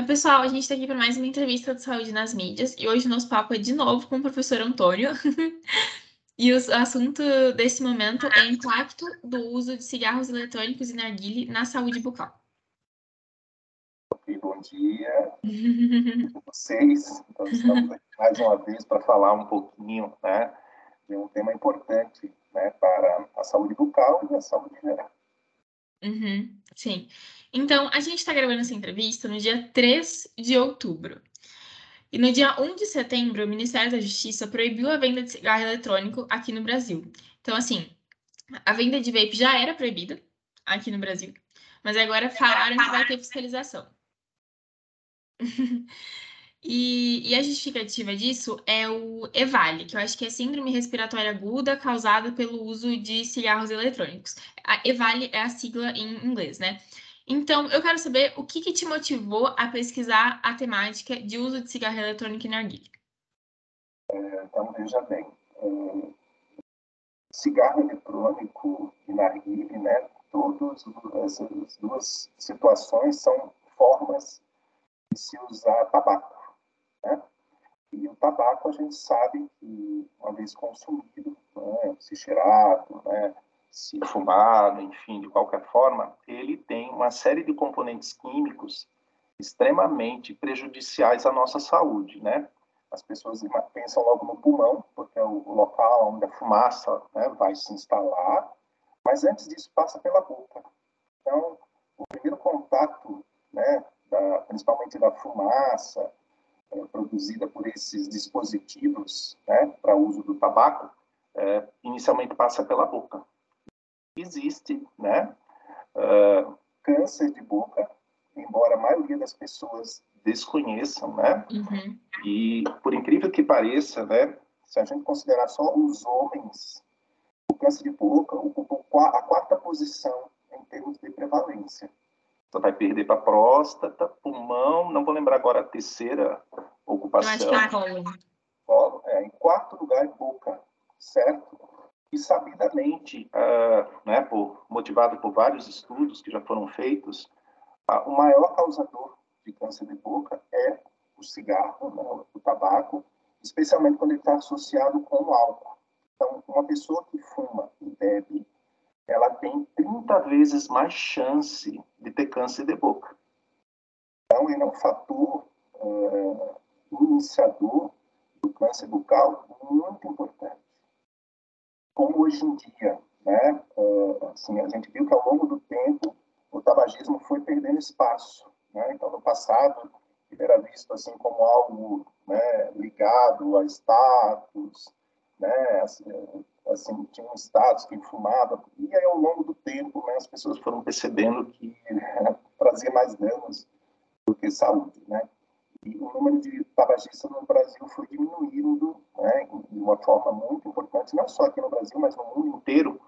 Oi, pessoal, a gente está aqui para mais uma entrevista de saúde nas mídias e hoje o nosso papo é de novo com o professor Antônio. e o assunto desse momento é o impacto do uso de cigarros eletrônicos e narguile na saúde bucal. Bom dia a vocês. Então, estamos aqui mais uma vez para falar um pouquinho né, de um tema importante né, para a saúde bucal e a saúde geral. Uhum, sim. Então, a gente está gravando essa entrevista no dia 3 de outubro. E no dia 1 de setembro, o Ministério da Justiça proibiu a venda de cigarro eletrônico aqui no Brasil. Então, assim, a venda de vape já era proibida aqui no Brasil, mas agora falaram que vai ter fiscalização. E, e, a justificativa disso é o EVALI, que eu acho que é Síndrome Respiratória Aguda causada pelo uso de cigarros eletrônicos. A EVALI é a sigla em inglês, né? Então, eu quero saber o que, que te motivou a pesquisar a temática de uso de cigarro eletrônico e narguilha. É, então, veja bem, é, cigarro eletrônico e narguilha, né? Todas essas duas situações são formas de se usar tabaco né? E o tabaco, a gente sabe que, uma vez consumido, né, se cheirado, né, se fumado, enfim, de qualquer forma, ele tem uma série de componentes químicos extremamente prejudiciais à nossa saúde, né? As pessoas pensam logo no pulmão, porque é o local onde a fumaça né, vai se instalar, mas antes disso passa pela boca. Então, o primeiro contato, né, da, principalmente da fumaça, é, produzida por esses dispositivos né, para uso do tabaco, é, inicialmente passa pela boca. Existe né, uh, câncer de boca, embora a maioria das pessoas desconheçam, né? Uhum. E por incrível que pareça, né, se a gente considerar só os homens, o câncer de boca ocupa a quarta posição em termos de prevalência. Você vai perder para próstata, pulmão, não vou lembrar agora a terceira ocupação. Que é. Colo, é, em quarto lugar, boca, certo? E sabidamente, uh, né, por, motivado por vários estudos que já foram feitos, uh, o maior causador de câncer de boca é o cigarro, né, o tabaco, especialmente quando ele está associado com o álcool. Então, uma pessoa que fuma e bebe ela tem 30 vezes mais chance de ter câncer de boca. Então, ele é um fator é, iniciador do câncer bucal muito importante. Como hoje em dia, né, assim, a gente viu que ao longo do tempo o tabagismo foi perdendo espaço. Né? Então, no passado, ele era visto assim como algo né, ligado a status, né, assim, assim, tinha um status que fumava, e aí ao longo do tempo né, as pessoas foram percebendo que trazia mais danos do que saúde, né? E o número de tabagistas no Brasil foi diminuindo, né, de uma forma muito importante, não só aqui no Brasil, mas no mundo inteiro.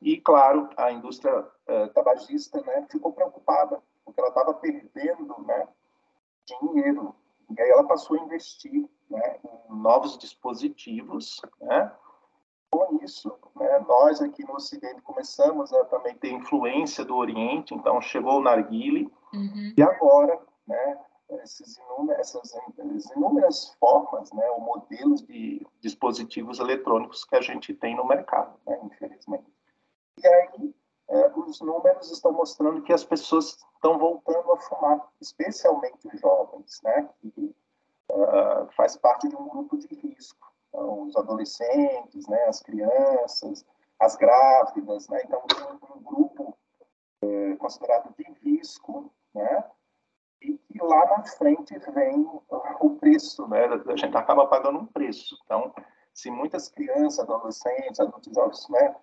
E, claro, a indústria uh, tabagista né, ficou preocupada, porque ela estava perdendo né, dinheiro. E aí ela passou a investir né, em novos dispositivos, né, com isso, né, nós aqui no Ocidente começamos a também ter influência do Oriente, então chegou o narguile, uhum. e agora, né, esses essas, inúmeras formas, né, ou modelos de dispositivos eletrônicos que a gente tem no mercado, né, infelizmente. E aí, é, os números estão mostrando que as pessoas estão voltando a fumar, especialmente os jovens, né, que uh, faz parte de um grupo de risco. Então, os adolescentes, né, as crianças, as grávidas, né, então um, um grupo é, considerado de risco, né, e que lá na frente vem o preço, né, a gente acaba pagando um preço. Então, se muitas crianças, adolescentes, adultos jovens, né,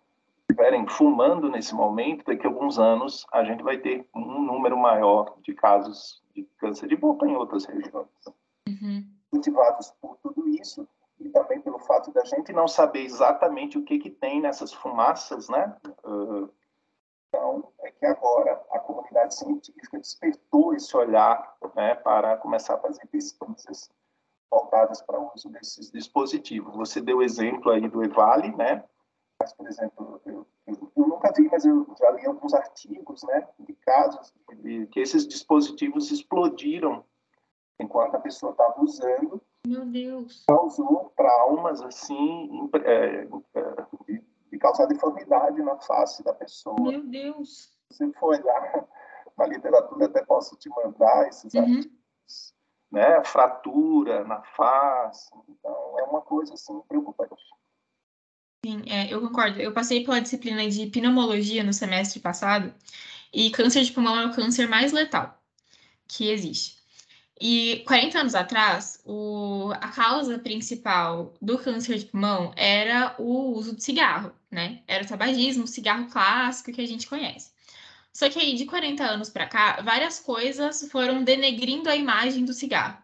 estiverem fumando nesse momento, daqui a alguns anos a gente vai ter um número maior de casos de câncer de boca em outras regiões. Uhum. Motivados por tudo isso, e também pelo fato da gente não saber exatamente o que, que tem nessas fumaças, né? Uh, então, é que agora comunidade científica despertou esse olhar né, para começar a fazer pesquisas voltadas para o uso desses dispositivos. Você deu o exemplo aí do EVALI, né? Mas, por exemplo, eu, eu, eu, nunca vi, mas eu já li alguns artigos, né, de casos de que esses dispositivos explodiram enquanto a pessoa estava usando. Meu Deus. Causou traumas, assim, é, é, de causar deformidade na face da pessoa. Meu Deus. Você foi lá na literatura, até posso te mandar esses uhum. artigos, né? Fratura na face. Então, é uma coisa, assim, preocupante. Sim, é, eu concordo. Eu passei pela disciplina de pneumologia no semestre passado e câncer de pulmão é o câncer mais letal que existe. E 40 anos atrás, o, a causa principal do câncer de pulmão era o uso de cigarro, né? Era o tabagismo, o cigarro clássico que a gente conhece. Só que aí, de 40 anos para cá, várias coisas foram denegrindo a imagem do cigarro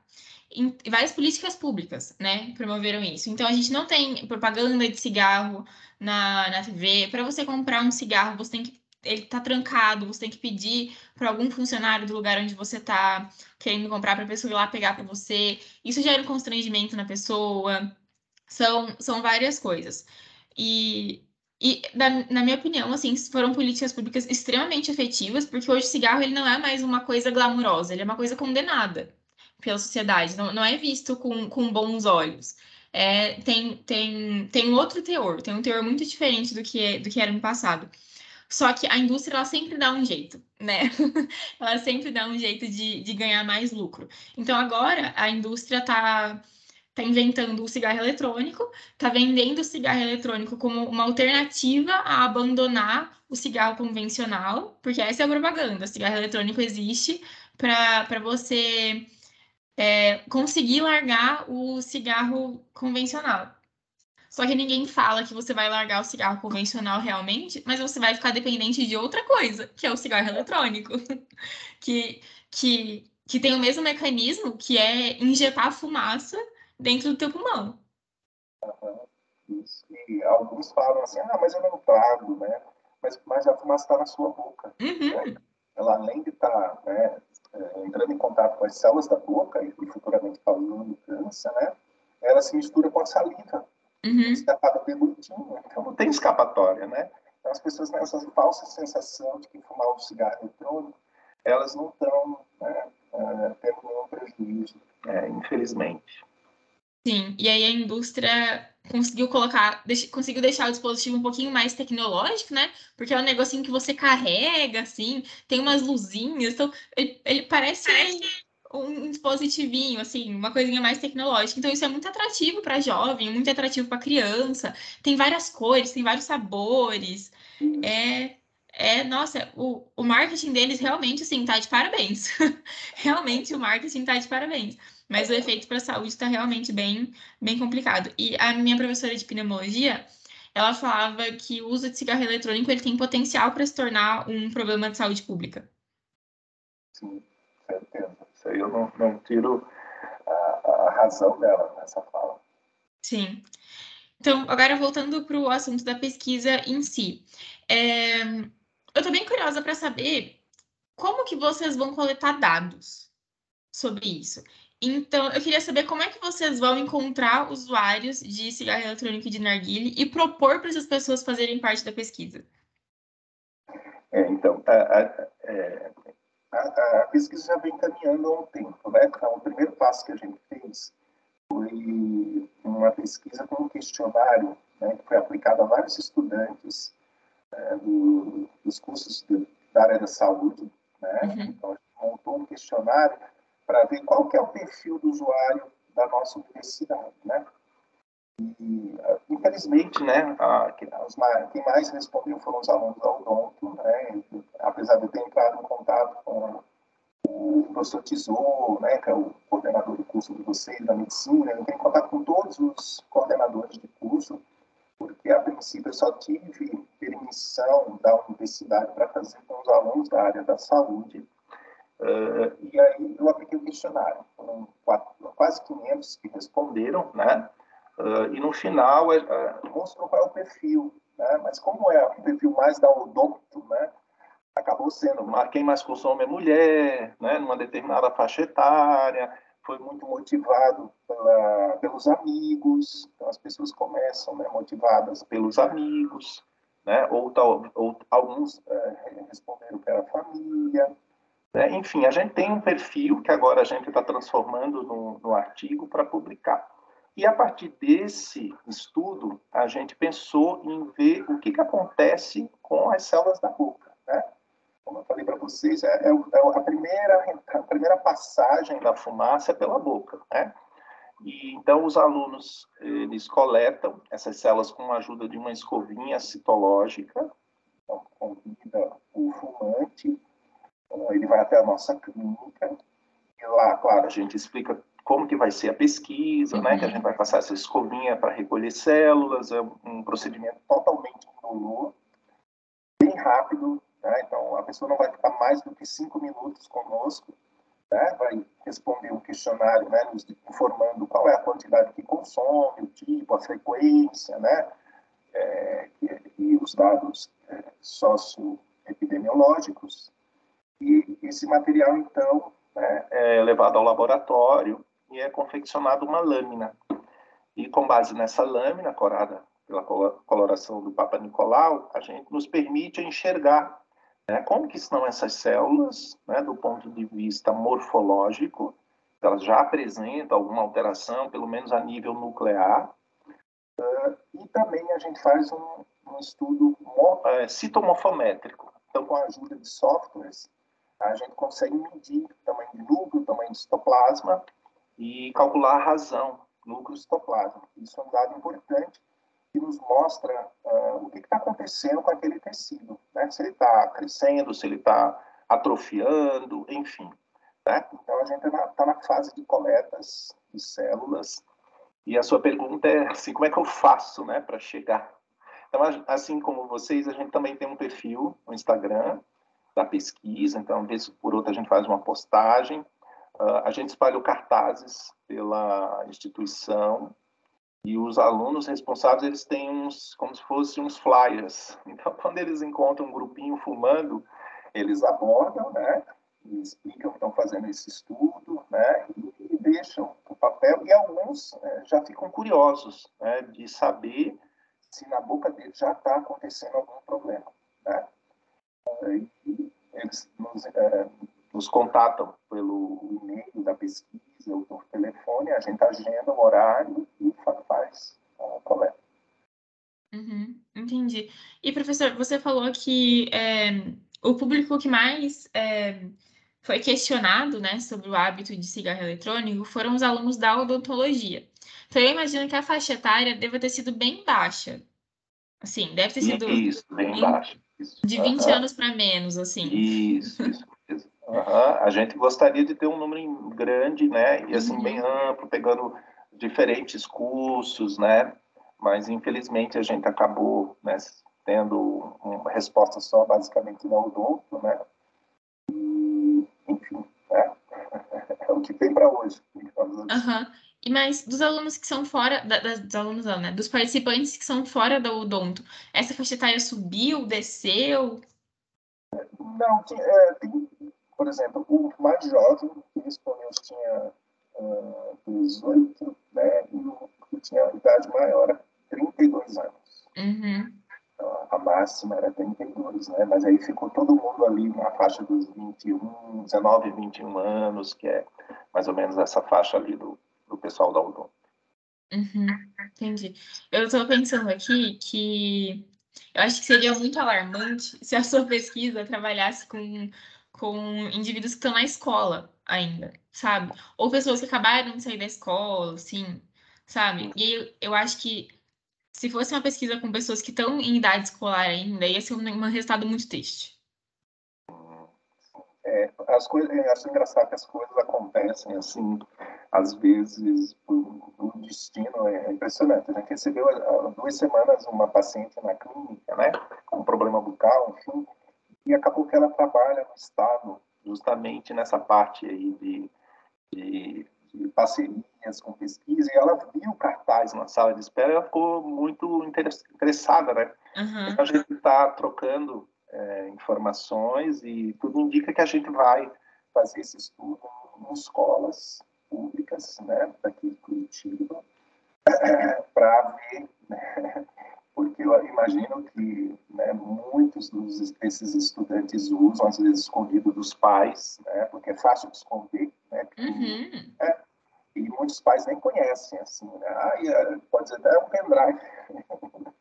várias políticas públicas, né, promoveram isso. Então, a gente não tem propaganda de cigarro na, na TV. Para você comprar um cigarro, você tem que ele tá trancado, você tem que pedir para algum funcionário do lugar onde você tá querendo comprar para a pessoa ir lá pegar para você. Isso gera um constrangimento na pessoa. São, são várias coisas. E, e na, na minha opinião, assim, foram políticas públicas extremamente efetivas, porque hoje o cigarro ele não é mais uma coisa glamurosa, ele é uma coisa condenada pela sociedade, não, não é visto com, com bons olhos. É, tem, tem, tem outro teor, tem um teor muito diferente do que, do que era no passado. Só que a indústria ela sempre dá um jeito, né? ela sempre dá um jeito de, de ganhar mais lucro. Então agora a indústria está tá inventando o cigarro eletrônico, está vendendo o cigarro eletrônico como uma alternativa a abandonar o cigarro convencional, porque essa é a propaganda. O cigarro eletrônico existe para você é, conseguir largar o cigarro convencional. Só que ninguém fala que você vai largar o cigarro convencional realmente, mas você vai ficar dependente de outra coisa, que é o cigarro eletrônico, que, que, que tem o mesmo mecanismo, que é injetar fumaça dentro do teu pulmão. Uhum. Isso. E alguns falam assim, ah, mas eu não trago, né? Mas, mas a fumaça está na sua boca. Uhum. Né? Ela, além de estar tá, né, é, entrando em contato com as células da boca e, futuramente causando câncer, né? Ela se mistura com a saliva. Uhum. Escapada peludinho, então não tem escapatória, né? Então as pessoas têm essa falsa sensação de que fumar um cigarro eletrônico, elas não estão né, uh, tendo nenhum prejuízo, é, infelizmente. Sim, e aí a indústria conseguiu colocar, deix, conseguiu deixar o dispositivo um pouquinho mais tecnológico, né? Porque é um negocinho que você carrega, assim, tem umas luzinhas, então ele, ele parece um dispositivinho, assim, uma coisinha mais tecnológica. Então, isso é muito atrativo para jovem, muito atrativo para criança. Tem várias cores, tem vários sabores. É, é nossa, o, o marketing deles realmente, assim, tá de parabéns. realmente, o marketing tá de parabéns. Mas o efeito para a saúde está realmente bem, bem complicado. E a minha professora de pneumologia, ela falava que o uso de cigarro eletrônico ele tem potencial para se tornar um problema de saúde pública. Sim, certeza. Isso aí eu não, não tiro a, a razão dela nessa fala. Sim. Então, agora voltando para o assunto da pesquisa em si. É, eu estou bem curiosa para saber como que vocês vão coletar dados sobre isso. Então, eu queria saber como é que vocês vão encontrar usuários de cigarro eletrônico e de narguile e propor para essas pessoas fazerem parte da pesquisa. É, então, a, a, é, a, a, pesquisa já vem caminhando há um tempo, né? Então, o primeiro passo que a gente fez foi uma pesquisa com um questionário né, que foi aplicado a vários estudantes é, do, dos cursos de, da área da saúde, né? Uhum. Então, a gente montou um questionário para ver qual que é o perfil do usuário da nossa universidade, né? E, infelizmente, né, a, quem mais respondeu foram os alunos da Odonto, né? Apesar de eu ter entrado em contato com o professor Tesouro, né, que é o coordenador do curso de vocês da medicina, eu tenho contato com todos os coordenadores de curso, porque a princípio eu só tive permissão da universidade para fazer com os alunos da área da saúde Uh, e aí eu apliquei o questionário. Foram quatro, quase 500 que responderam, né? Uh, e no final uh, mostrou qual é o perfil, né? Mas como é o perfil mais da odonto, né? Acabou sendo quem mais consome é mulher, né? Numa determinada faixa etária, foi muito motivado pela, pelos amigos. Então as pessoas começam, né? Motivadas pelos amigos, né? Ou, tal, ou alguns responderam pela família Né? Enfim, a gente tem um perfil que agora a gente está transformando no, no artigo para publicar. E a partir desse estudo, a gente pensou em ver o que, que acontece com as células da boca. Né? Como eu falei para vocês, é, é, é, a, primeira, a primeira passagem da fumaça é pela boca. Né? E, então, os alunos eles coletam essas células com a ajuda de uma escovinha citológica. Então, convida o fumante, ele vai até a nossa clínica, e lá, claro, a gente explica como que vai ser a pesquisa, uhum. né? Que a gente vai passar essa escovinha para recolher células, é um procedimento totalmente indolor, bem rápido, né? Então a pessoa não vai ficar mais do que cinco minutos conosco, né? Vai responder um questionário, né? Nos informando qual é a quantidade que consome, o tipo, a frequência, né? É, e, os dados é, socioepidemiológicos. E esse material, então, né, é levado ao laboratório e é confeccionada uma lâmina. E com base nessa lâmina, corada pela coloração do Papa Nicolau, a gente nos permite enxergar né, como que estão essas células, né, do ponto de vista morfológico, elas já apresentam alguma alteração, pelo menos a nível nuclear, uh, e também a gente faz um, um estudo uh, citomorfométrico. Então, com a ajuda de softwares, a gente consegue medir o tamanho de núcleo, o tamanho de citoplasma, e calcular a razão, núcleo citoplasma. Isso é um dado importante que nos mostra uh, o que está acontecendo com aquele tecido, né? se ele está crescendo, se ele está atrofiando, enfim. Né? Então, a gente está na, tá na, fase de coletas de células, e a sua pergunta é assim, como é que eu faço né, para chegar? Então, assim como vocês, a gente também tem um perfil no Instagram da pesquisa, então, vez por outra, a gente faz uma postagem, Uh, a gente espalhou cartazes pela instituição e os alunos responsáveis eles têm uns como se fossem uns flyers. Então, quando eles encontram um grupinho fumando, eles abordam, né? E explicam que estão fazendo esse estudo, né? E, deixam o papel. E alguns né, já ficam curiosos, né? De saber se na boca deles já está acontecendo algum problema, né? Eles nos, é, nos contatam pelo e-mail da pesquisa ou por telefone, a gente agenda o horário e faz a coleta. Uhum, entendi. E, professor, você falou que é, o público que mais é, foi questionado né, sobre o hábito de cigarro eletrônico foram os alunos da odontologia. Então, eu imagino que a faixa etária deva ter sido bem baixa. Assim, deve ter sido. Isso, bem baixa. De 20 uhum. anos para menos, assim. Isso, isso. Uhum. A gente gostaria de ter um número grande, né? E assim, uhum. bem amplo, pegando diferentes cursos, né? Mas infelizmente a gente acabou né, tendo uma resposta só basicamente no odonto, né? E, enfim, né? é o que tem para hoje. Uhum. Mais dos alunos que são fora, da, dos alunos não, né? Dos participantes que são fora do odonto, essa faixa etária subiu, desceu? Não, é, tem por exemplo, o mais jovem que respondeu tinha uh, 18, né? E o que tinha idade maior 32 anos. Uhum. Então, a máxima era 32, né? Mas aí ficou todo mundo ali na faixa dos 21, 19, 21 anos, que é mais ou menos essa faixa ali do pessoal da UDOM. Uhum, entendi. Eu estou pensando aqui que eu acho que seria muito alarmante se a sua pesquisa trabalhasse com com indivíduos que estão na escola ainda, sabe? Ou pessoas que acabaram de sair da escola, assim, sabe? E eu, eu acho que se fosse uma pesquisa com pessoas que estão em idade escolar ainda, ia ser um, um resultado muito triste. É, as coisas, acho engraçado que as coisas acontecem assim, às vezes, o destino é impressionante. A gente recebeu há duas semanas uma paciente na clínica, né, com um problema bucal, enfim, e acabou que ela trabalha no Estado justamente nessa parte aí de, de, de parcerias com pesquisa, e ela viu cartaz na sala de espera e ela ficou muito interessada, né? Uhum. Então, a gente está trocando é, informações e tudo indica que a gente vai fazer esse estudo em escolas públicas, né, daqui de Curitiba, para ver, né, porque eu imagino que né? Muitos dos, desses estudantes usam, às vezes escondido dos pais, né? Porque é fácil de esconder, né? Uhum. É, e muitos pais nem conhecem, assim, né? Ah, pode ser até um pendrive.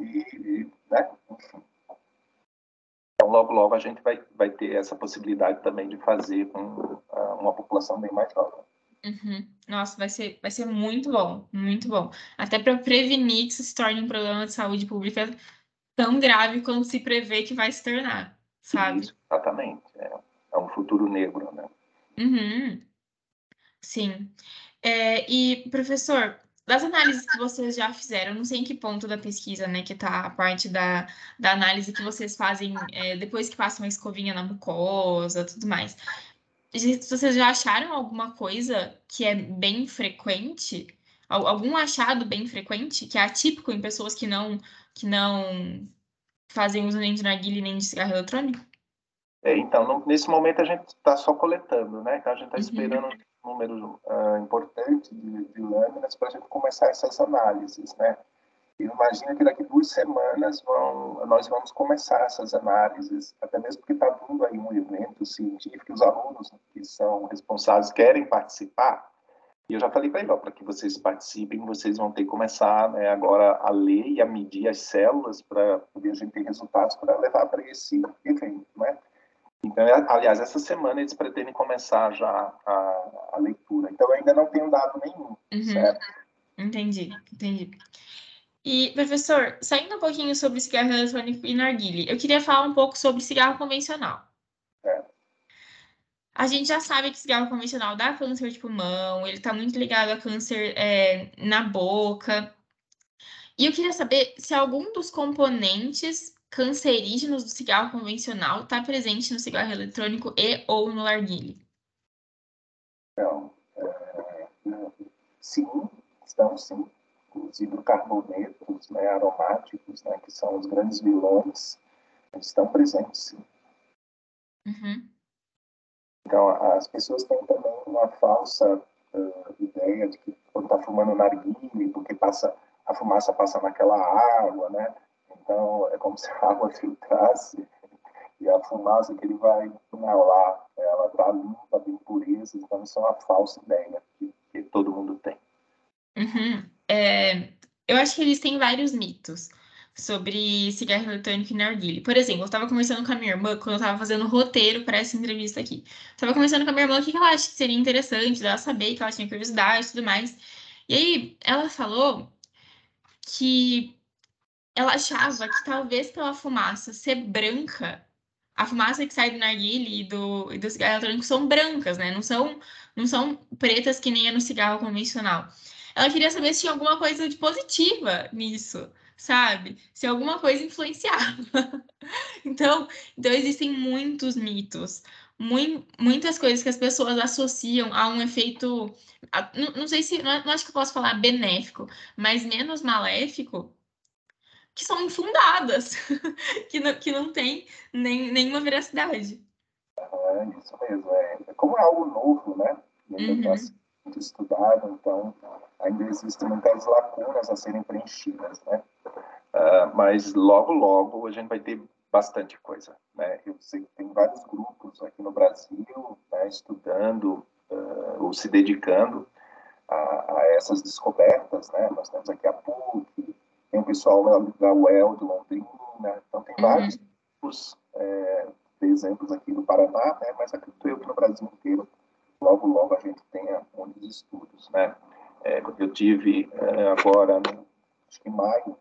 e, né? Enfim. Então, logo, logo a gente vai, vai ter essa possibilidade também de fazer com uh, uma população bem mais jovem. Uhum. Nossa, vai ser, vai ser muito bom, muito bom. Até para prevenir que isso se torne um problema de saúde pública tão grave quanto se prevê que vai se tornar, sabe? Isso, exatamente. É, é um futuro negro, né? Uhum. Sim. É, e, professor, das análises que vocês já fizeram, não sei em que ponto da pesquisa, né, que está a parte da, da análise que vocês fazem é, depois que passam a escovinha na mucosa, tudo mais. Vocês já acharam alguma coisa que é bem frequente? Algum achado bem frequente que é atípico em pessoas que não que não fazem uso nem de narguilha nem de cigarro eletrônico? É, então, nesse momento a gente está só coletando, né? Então a gente está uhum. esperando um número uh, importante de, de lâminas para a gente começar essas análises, né? E imagina que daqui duas semanas vão, nós vamos começar essas análises, até mesmo porque está vindo aí um evento científico, os alunos que são responsáveis querem participar, e eu já falei para ele, para que vocês participem, vocês vão ter que começar né, agora a ler e a medir as células para poder a gente ter resultados para levar para esse evento, né? Então, é, aliás, essa semana eles pretendem começar já a, a leitura. Então, ainda não tenho dado nenhum, uhum. certo? Entendi, entendi. E, professor, saindo um pouquinho sobre cigarro eletrônico e narguile, eu queria falar um pouco sobre cigarro convencional. É. A gente já sabe que cigarro convencional dá câncer de pulmão, ele está muito ligado a câncer é, na boca. E eu queria saber se algum dos componentes cancerígenos do cigarro convencional está presente no cigarro eletrônico e ou no narguile. Então, é, sim, estão sim os hidrocarbonetos né, aromáticos, né, que são os grandes vilões, estão presentes, sim. Uhum. Então, as pessoas têm também uma falsa uh, ideia de que quando está fumando narguile, porque passa, a fumaça passa naquela água, né? Então, é como se a água filtrasse e a fumaça que ele vai inalar, ela está limpa de impurezas, então isso é uma falsa ideia que, que todo mundo tem. Uhum. É, eu acho que eles têm vários mitos sobre cigarro eletrônico e narguile. Por exemplo, eu estava conversando com a minha irmã quando eu estava fazendo o roteiro para essa entrevista aqui. Estava conversando com a minha irmã o que ela acha que seria interessante dela saber, que ela tinha curiosidade e tudo mais. E aí ela falou que ela achava que talvez pela fumaça ser branca, a fumaça que sai do narguile e do, e do cigarro eletrônico são brancas, né? Não são, não são pretas que nem é no cigarro convencional. Ela queria saber se tinha alguma coisa de positiva nisso, sabe? Se alguma coisa influenciava. então, então existem muitos mitos, muitas coisas que as pessoas associam a um efeito, a, não, não, sei se, não, não acho que eu posso falar benéfico, mas menos maléfico, que são infundadas, que, não, que não tem nem, nenhuma veracidade. É isso mesmo. É, como é algo novo, né? Uhum. muito estudado, então ainda existem muitas lacunas a serem preenchidas, né? Uh, mas logo, logo a gente vai ter bastante coisa, né? Eu sei que tem vários grupos aqui no Brasil né, estudando uh, ou se dedicando a, a, essas descobertas, né? Nós temos aqui a PUC, tem o pessoal da, UEL de Londrina, então tem uhum. vários tipos é, de exemplos aqui do Paraná, né, mas acredito eu que no Brasil inteiro, logo, logo a gente tenha muitos estudos, né. É, eu tive é, agora, no, acho que em maio,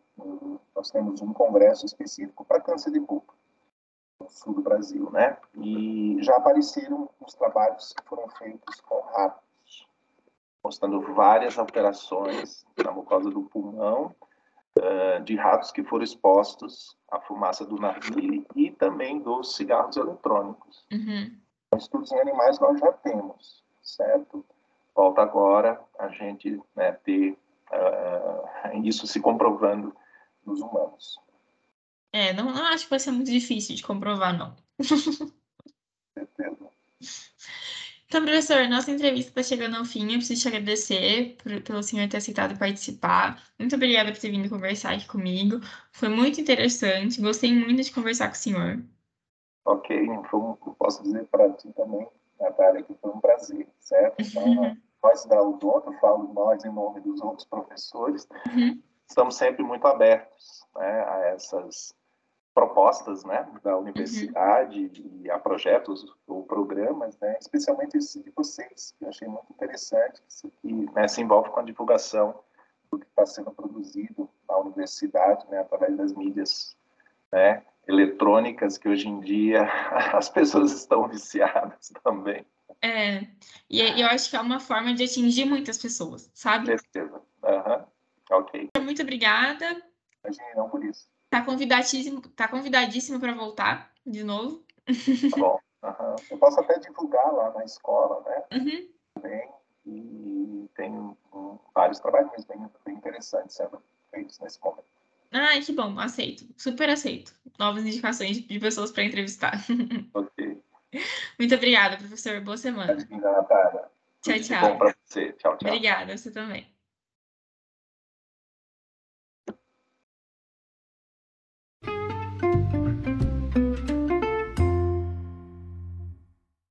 nós temos um congresso específico para câncer de boca, no sul do Brasil, né, e já apareceram os trabalhos que foram feitos com ratos, mostrando várias alterações na mucosa do pulmão, uh, de ratos que foram expostos à fumaça do narguile e também dos cigarros eletrônicos. Uhum. Estudos em animais nós já temos, certo? Falta agora a gente né, ter uh, isso se comprovando nos humanos. É, não, não acho que vai ser muito difícil de comprovar, não. Certeza. Então, professor, nossa entrevista está chegando ao fim. Eu preciso te agradecer por, pelo senhor ter aceitado participar. Muito obrigada por ter vindo conversar aqui comigo. Foi muito interessante. Gostei muito de conversar com o senhor. Ok, foi um, posso dizer para ti também, Natália, que foi um prazer, certo? Então, nós da Udonto, eu falo nós em nome dos outros professores, uhum. estamos sempre muito abertos né, a essas propostas né, da universidade uhum. e a projetos ou programas, né, especialmente esse de vocês, que eu achei muito interessante, que né, se envolve com a divulgação do que está sendo produzido na universidade, né, através das mídias né, eletrônicas, que hoje em dia as pessoas estão viciadas também. É, e eu acho que é uma forma de atingir muitas pessoas, sabe? Certeza. Uhum. Ok. Muito obrigada. Imagine, não por isso. Tá convidadíssimo, tá convidadíssimo para voltar de novo. Tá bom. Uhum. Eu posso até divulgar lá na escola, né? Uhum. Também. E tem um, vários trabalhos bem, bem interessantes sendo feitos nesse momento. Ai, que bom, aceito. Super aceito. Novas indicações de pessoas para entrevistar. Muito obrigada, professor. Boa semana. Obrigada, Natália. Tchau, tchau. Bom para você. Tchau, tchau. Obrigada, você também.